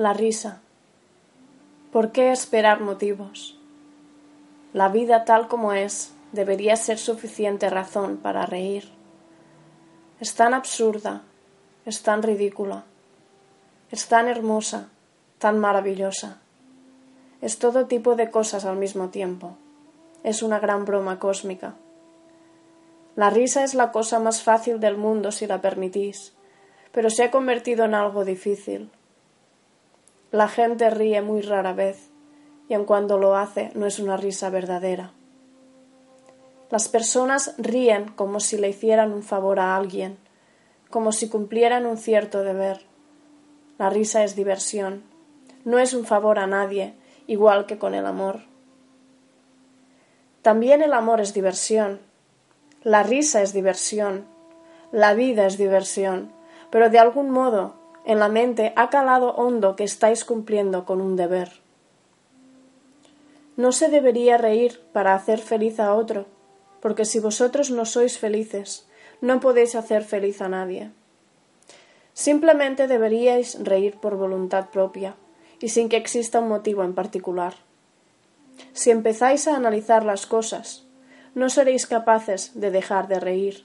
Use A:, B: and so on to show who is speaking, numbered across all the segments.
A: La risa. ¿Por qué esperar motivos? La vida tal como es debería ser suficiente razón para reír. Es tan absurda, es tan ridícula, es tan hermosa, tan maravillosa. Es todo tipo de cosas al mismo tiempo. Es una gran broma cósmica. La risa es la cosa más fácil del mundo si la permitís, pero se ha convertido en algo difícil. La gente ríe muy rara vez, y en cuando lo hace no es una risa verdadera. Las personas ríen como si le hicieran un favor a alguien, como si cumplieran un cierto deber. La risa es diversión, no es un favor a nadie, igual que con el amor. También el amor es diversión, la risa es diversión, la vida es diversión, pero de algún modo en la mente ha calado hondo que estáis cumpliendo con un deber. No se debería reír para hacer feliz a otro, porque si vosotros no sois felices, no podéis hacer feliz a nadie. Simplemente deberíais reír por voluntad propia y sin que exista un motivo en particular. Si empezáis a analizar las cosas, no seréis capaces de dejar de reír.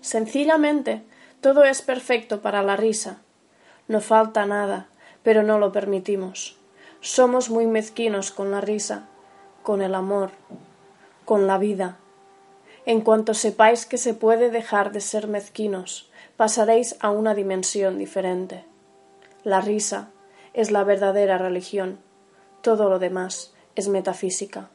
A: Sencillamente, todo es perfecto para la risa. No falta nada, pero no lo permitimos. Somos muy mezquinos con la risa, con el amor, con la vida. En cuanto sepáis que se puede dejar de ser mezquinos, pasaréis a una dimensión diferente. La risa es la verdadera religión, todo lo demás es metafísica.